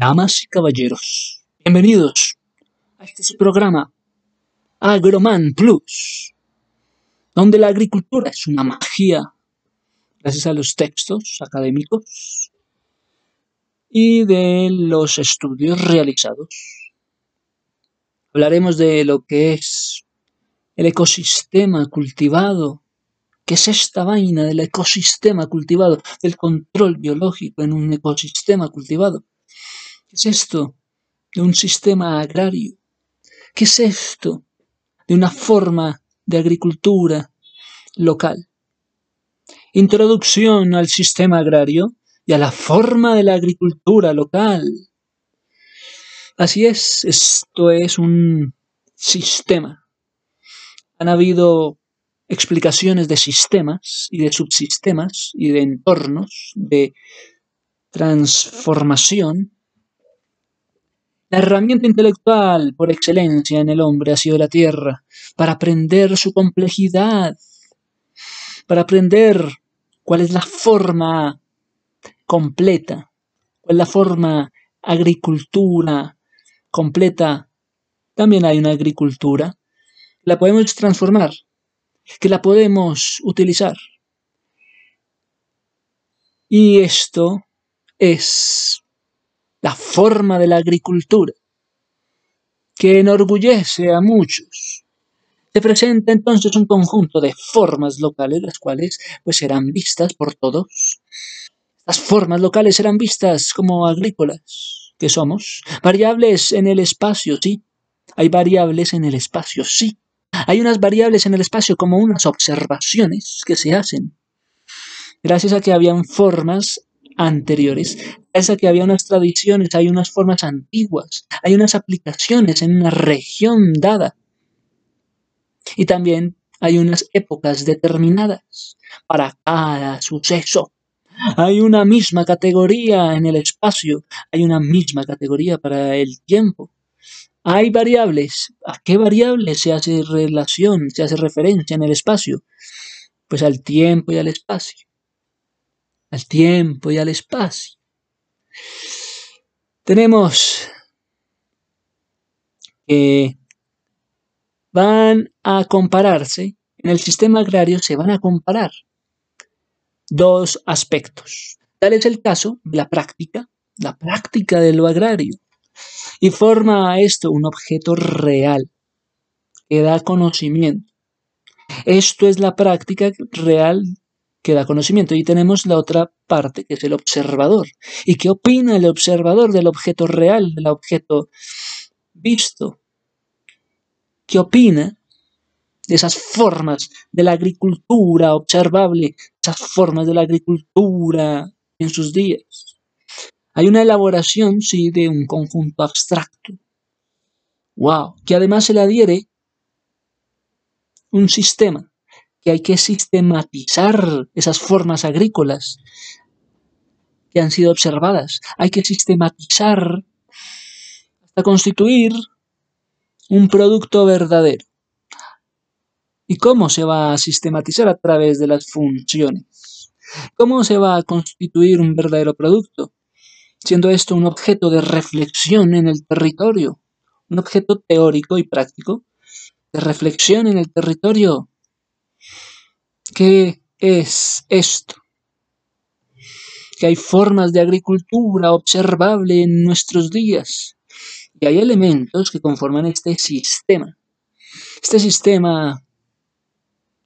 Damas y caballeros, bienvenidos a este su programa Agroman Plus, donde la agricultura es una magia gracias a los textos académicos y de los estudios realizados. Hablaremos de lo que es el ecosistema cultivado. ¿Qué es esta vaina del ecosistema cultivado? Del control biológico en un ecosistema cultivado. ¿Qué es esto de un sistema agrario? ¿Qué es esto de una forma de agricultura local? Introducción al sistema agrario y a la forma de la agricultura local. Así es, esto es un sistema. Han habido explicaciones de sistemas y de subsistemas y de entornos de transformación la herramienta intelectual por excelencia en el hombre ha sido la tierra, para aprender su complejidad, para aprender cuál es la forma completa, cuál es la forma agricultura completa. También hay una agricultura. La podemos transformar, que la podemos utilizar. Y esto es la forma de la agricultura, que enorgullece a muchos. Se presenta entonces un conjunto de formas locales, las cuales pues serán vistas por todos. Las formas locales serán vistas como agrícolas, que somos, variables en el espacio, sí. Hay variables en el espacio, sí. Hay unas variables en el espacio como unas observaciones que se hacen. Gracias a que habían formas anteriores. Esa que había unas tradiciones, hay unas formas antiguas, hay unas aplicaciones en una región dada. Y también hay unas épocas determinadas para cada suceso. Hay una misma categoría en el espacio, hay una misma categoría para el tiempo. Hay variables. ¿A qué variables se hace relación, se hace referencia en el espacio? Pues al tiempo y al espacio al tiempo y al espacio. Tenemos que van a compararse, en el sistema agrario se van a comparar dos aspectos. Tal es el caso de la práctica, la práctica de lo agrario, y forma esto un objeto real que da conocimiento. Esto es la práctica real que da conocimiento. Y tenemos la otra parte, que es el observador. ¿Y qué opina el observador del objeto real, del objeto visto? ¿Qué opina de esas formas de la agricultura observable, esas formas de la agricultura en sus días? Hay una elaboración, sí, de un conjunto abstracto. ¡Wow! Que además se le adhiere un sistema que hay que sistematizar esas formas agrícolas que han sido observadas. Hay que sistematizar hasta constituir un producto verdadero. ¿Y cómo se va a sistematizar a través de las funciones? ¿Cómo se va a constituir un verdadero producto? Siendo esto un objeto de reflexión en el territorio, un objeto teórico y práctico de reflexión en el territorio ¿Qué es esto? Que hay formas de agricultura observable en nuestros días y hay elementos que conforman este sistema. Este sistema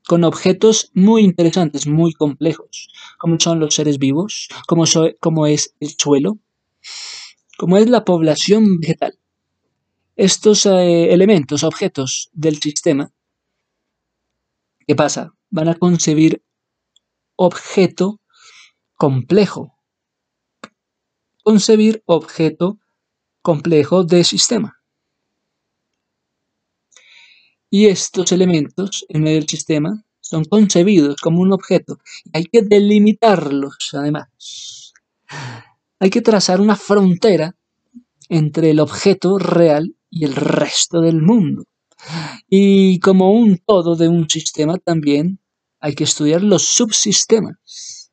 con objetos muy interesantes, muy complejos, como son los seres vivos, como, es el suelo, como es la población vegetal. Estos eh, elementos, objetos del sistema, ¿qué pasa? Van a concebir objeto complejo. Concebir objeto complejo de sistema. Y estos elementos en el sistema son concebidos como un objeto. hay que delimitarlos además. Hay que trazar una frontera entre el objeto real y el resto del mundo. Y como un todo de un sistema también hay que estudiar los subsistemas.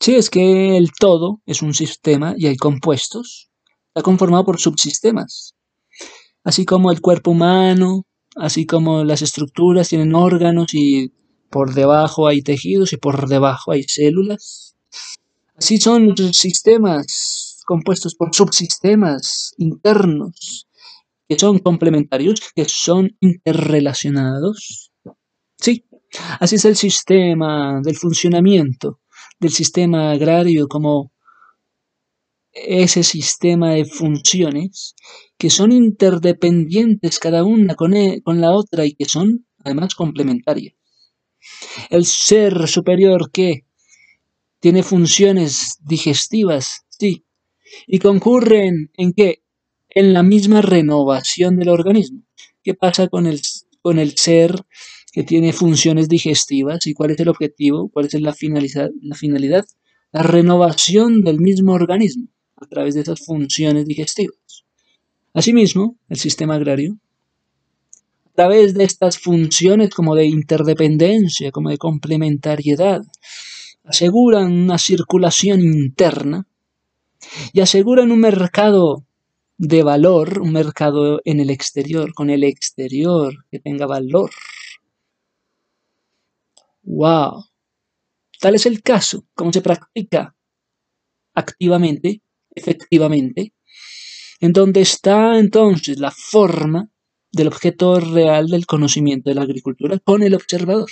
Sí, es que el todo es un sistema y hay compuestos. está conformado por subsistemas, así como el cuerpo humano, así como las estructuras tienen órganos y por debajo hay tejidos y por debajo hay células. Así son los sistemas compuestos por subsistemas internos que son complementarios, que son interrelacionados. Sí, así es el sistema del funcionamiento del sistema agrario como ese sistema de funciones que son interdependientes cada una con, e, con la otra y que son además complementarias. El ser superior que tiene funciones digestivas, sí, y concurren en qué? En la misma renovación del organismo. ¿Qué pasa con el, con el ser que tiene funciones digestivas y cuál es el objetivo, cuál es la finalidad? La, finalidad? la renovación del mismo organismo a través de esas funciones digestivas. Asimismo, el sistema agrario, a través de estas funciones como de interdependencia, como de complementariedad, aseguran una circulación interna y aseguran un mercado de valor, un mercado en el exterior, con el exterior que tenga valor. ¡Wow! Tal es el caso, como se practica activamente efectivamente, en donde está entonces la forma del objeto real del conocimiento de la agricultura con el observador.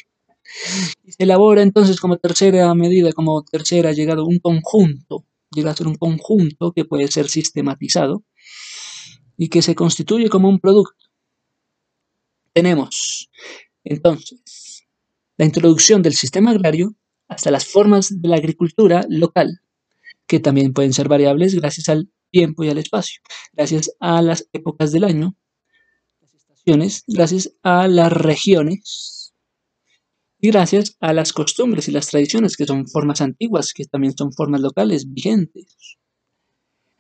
Se elabora entonces como tercera medida, como tercera, llegado un conjunto, llega a ser un conjunto que puede ser sistematizado y que se constituye como un producto. Tenemos entonces la introducción del sistema agrario hasta las formas de la agricultura local, que también pueden ser variables gracias al tiempo y al espacio, gracias a las épocas del año, las estaciones, gracias a las regiones y gracias a las costumbres y las tradiciones, que son formas antiguas, que también son formas locales vigentes.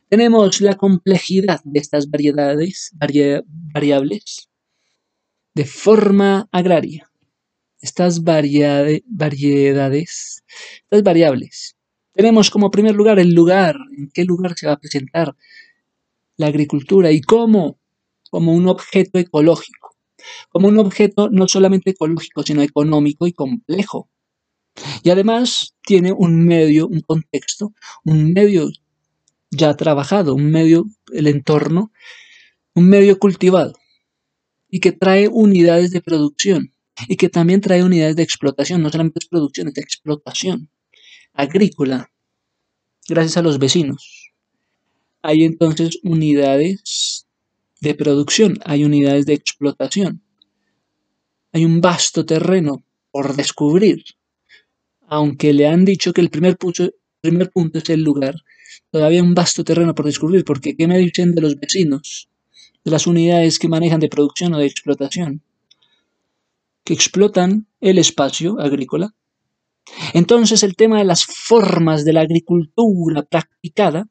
Tenemos la complejidad de estas variedades, variables de forma agraria. Estas variedades, estas variables. Tenemos como primer lugar el lugar, en qué lugar se va a presentar la agricultura y cómo, como un objeto ecológico, como un objeto no solamente ecológico, sino económico y complejo. Y además tiene un medio, un contexto, un medio ya trabajado, un medio, el entorno, un medio cultivado y que trae unidades de producción y que también trae unidades de explotación, no solamente es producción, es de explotación agrícola, gracias a los vecinos. Hay entonces unidades de producción, hay unidades de explotación. Hay un vasto terreno por descubrir. Aunque le han dicho que el primer punto, primer punto es el lugar, todavía un vasto terreno por descubrir, porque ¿qué me dicen de los vecinos? De las unidades que manejan de producción o de explotación, que explotan el espacio agrícola entonces el tema de las formas de la agricultura practicada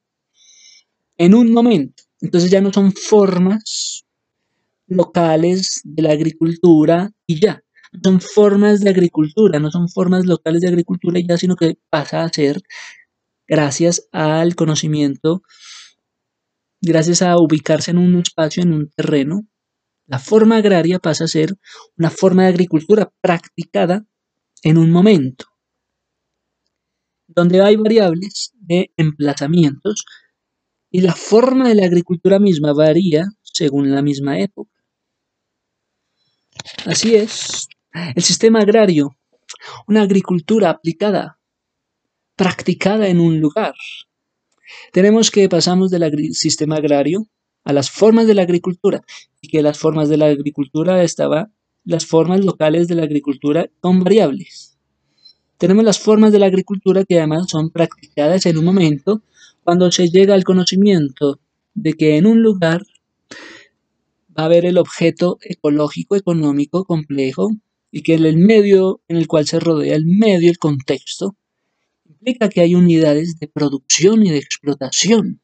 en un momento. Entonces ya no son formas locales de la agricultura y ya. Son formas de agricultura, no son formas locales de agricultura y ya, sino que pasa a ser gracias al conocimiento, gracias a ubicarse en un espacio, en un terreno. La forma agraria pasa a ser una forma de agricultura practicada en un momento donde hay variables de emplazamientos y la forma de la agricultura misma varía según la misma época. Así es, el sistema agrario, una agricultura aplicada, practicada en un lugar. Tenemos que pasamos del sistema agrario a las formas de la agricultura que las formas de la agricultura estaban las formas locales de la agricultura con variables. Tenemos las formas de la agricultura que además son practicadas en un momento cuando se llega al conocimiento de que en un lugar va a haber el objeto ecológico, económico, complejo, y que el medio en el cual se rodea, el medio, el contexto, implica que hay unidades de producción y de explotación.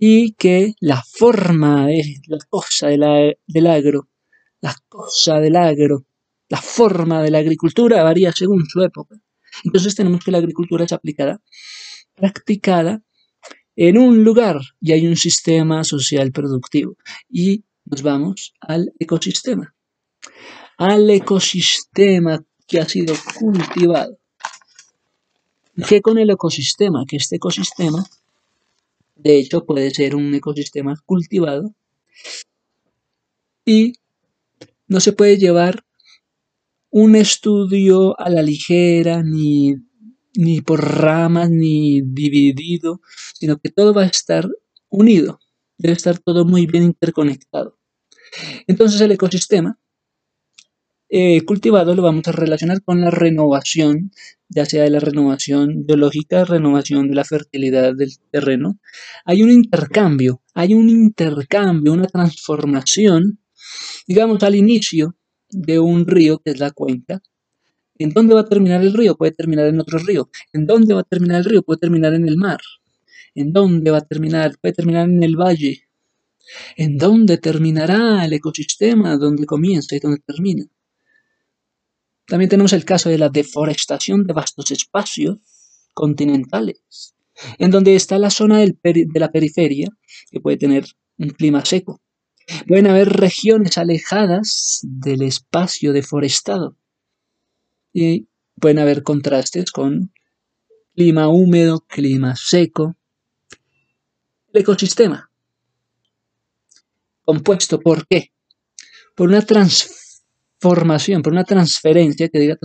Y que la forma de la cosa del agro, la cosa del agro, la forma de la agricultura varía según su época. Entonces tenemos que la agricultura es aplicada, practicada en un lugar y hay un sistema social productivo. Y nos vamos al ecosistema. Al ecosistema que ha sido cultivado. ¿Qué con el ecosistema? Que este ecosistema, de hecho, puede ser un ecosistema cultivado y no se puede llevar un estudio a la ligera, ni, ni por ramas, ni dividido, sino que todo va a estar unido, debe estar todo muy bien interconectado. Entonces el ecosistema eh, cultivado lo vamos a relacionar con la renovación, ya sea de la renovación biológica, renovación de la fertilidad del terreno. Hay un intercambio, hay un intercambio, una transformación, digamos al inicio de un río que es la cuenca. ¿En dónde va a terminar el río? Puede terminar en otro río. ¿En dónde va a terminar el río? Puede terminar en el mar. ¿En dónde va a terminar? Puede terminar en el valle. ¿En dónde terminará el ecosistema? ¿Dónde comienza y dónde termina? También tenemos el caso de la deforestación de vastos espacios continentales, en donde está la zona de la periferia, que puede tener un clima seco, Pueden haber regiones alejadas del espacio deforestado y pueden haber contrastes con clima húmedo, clima seco. El ecosistema, compuesto por qué? Por una transformación, por una transferencia, que diga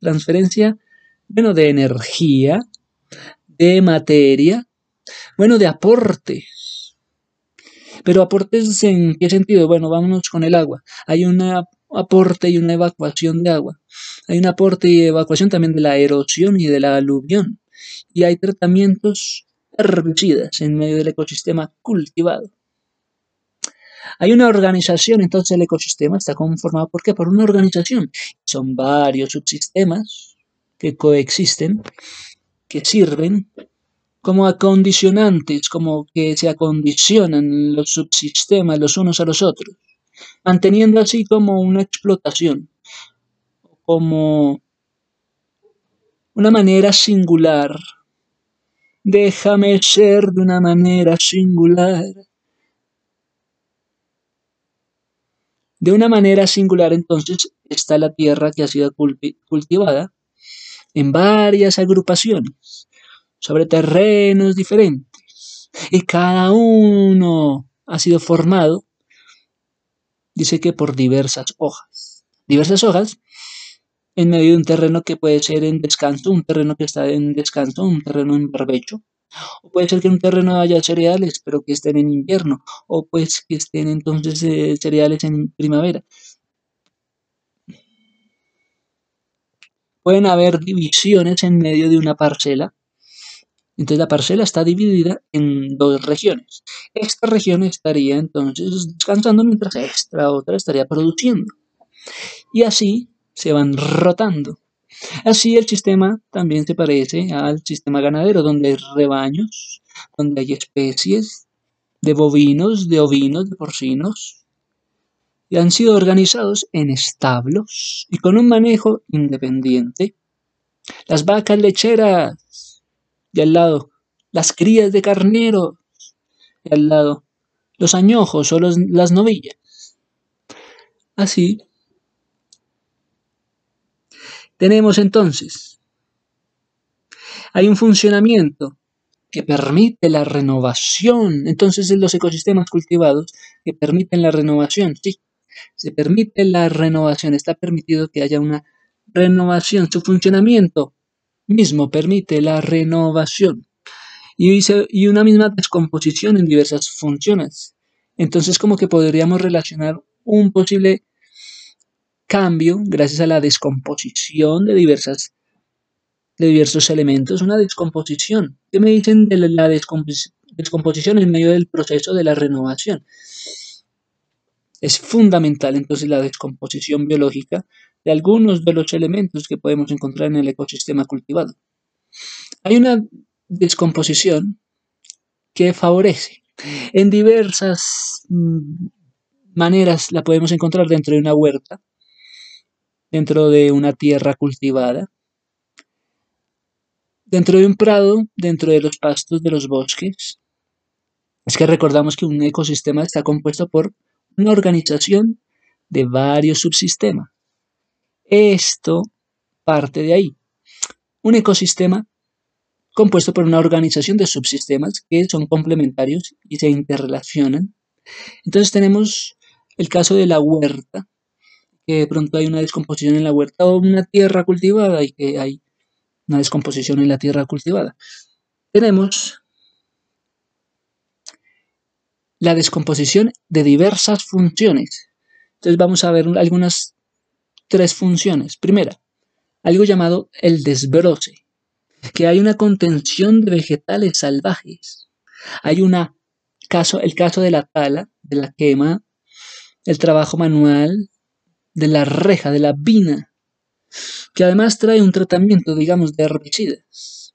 transferencia, bueno, de energía, de materia, bueno, de aporte, pero aportes en qué sentido? Bueno, vámonos con el agua. Hay un aporte y una evacuación de agua. Hay un aporte y evacuación también de la erosión y de la aluvión. Y hay tratamientos herbicidas en medio del ecosistema cultivado. Hay una organización, entonces el ecosistema está conformado ¿por qué? Por una organización. Son varios subsistemas que coexisten, que sirven como acondicionantes, como que se acondicionan los subsistemas los unos a los otros, manteniendo así como una explotación, como una manera singular. Déjame ser de una manera singular. De una manera singular entonces está la tierra que ha sido cultivada en varias agrupaciones sobre terrenos diferentes y cada uno ha sido formado, dice que por diversas hojas. Diversas hojas en medio de un terreno que puede ser en descanso, un terreno que está en descanso, un terreno en barbecho. O puede ser que en un terreno haya cereales, pero que estén en invierno. O pues que estén entonces eh, cereales en primavera. Pueden haber divisiones en medio de una parcela entonces la parcela está dividida en dos regiones. Esta región estaría entonces descansando mientras esta otra estaría produciendo. Y así se van rotando. Así el sistema también se parece al sistema ganadero, donde hay rebaños, donde hay especies de bovinos, de ovinos, de porcinos, y han sido organizados en establos y con un manejo independiente. Las vacas lecheras y al lado las crías de carnero, y al lado los añojos o las novillas. Así, tenemos entonces, hay un funcionamiento que permite la renovación, entonces en los ecosistemas cultivados que permiten la renovación, sí, se permite la renovación, está permitido que haya una renovación, su funcionamiento mismo permite la renovación. Y, una misma descomposición en diversas funciones. Entonces como que podríamos relacionar un posible cambio gracias a la descomposición de diversas de diversos elementos, una descomposición. ¿Qué me dicen de la descomposición en medio del proceso de la renovación? Es fundamental entonces la descomposición biológica de algunos de los elementos que podemos encontrar en el ecosistema cultivado. Hay una descomposición que favorece. En diversas mm, maneras la podemos encontrar dentro de una huerta, dentro de una tierra cultivada. dentro de un prado, dentro de los pastos de los bosques. Es que recordamos que un ecosistema está compuesto por una organización de varios subsistemas. Esto parte de ahí. Un ecosistema compuesto por una organización de subsistemas que son complementarios y se interrelacionan. Entonces tenemos el caso de la huerta, que de pronto hay una descomposición en la huerta o una tierra cultivada y que hay una descomposición en la tierra cultivada. Tenemos la descomposición de diversas funciones. Entonces vamos a ver algunas tres funciones. Primera, algo llamado el desbroce, que hay una contención de vegetales salvajes. Hay una caso, el caso de la tala, de la quema, el trabajo manual, de la reja, de la vina, que además trae un tratamiento, digamos, de herbicidas.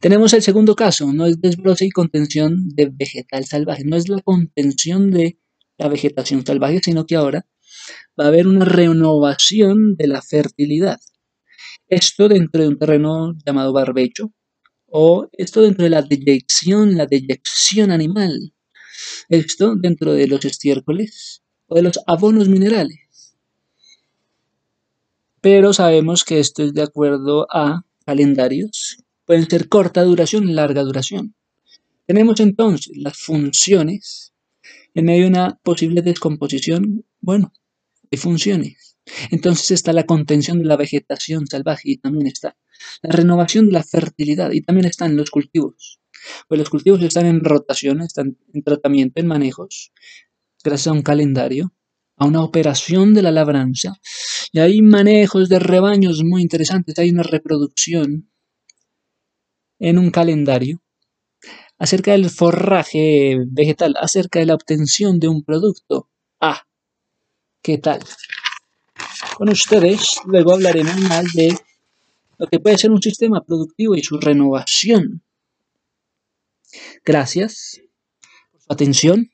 Tenemos el segundo caso, no es desbroce y contención de vegetal salvaje, no es la contención de la vegetación salvaje, sino que ahora va a haber una renovación de la fertilidad. Esto dentro de un terreno llamado barbecho, o esto dentro de la deyección, la deyección animal. Esto dentro de los estiércoles o de los abonos minerales. Pero sabemos que esto es de acuerdo a calendarios. Pueden ser corta duración larga duración. Tenemos entonces las funciones en medio de una posible descomposición. Bueno, hay funciones. Entonces está la contención de la vegetación salvaje y también está la renovación de la fertilidad y también están los cultivos. Pues los cultivos están en rotación, están en tratamiento, en manejos, gracias a un calendario, a una operación de la labranza. Y hay manejos de rebaños muy interesantes, hay una reproducción en un calendario acerca del forraje vegetal, acerca de la obtención de un producto. Ah, ¿qué tal? Con ustedes luego hablaremos más de lo que puede ser un sistema productivo y su renovación. Gracias por su atención.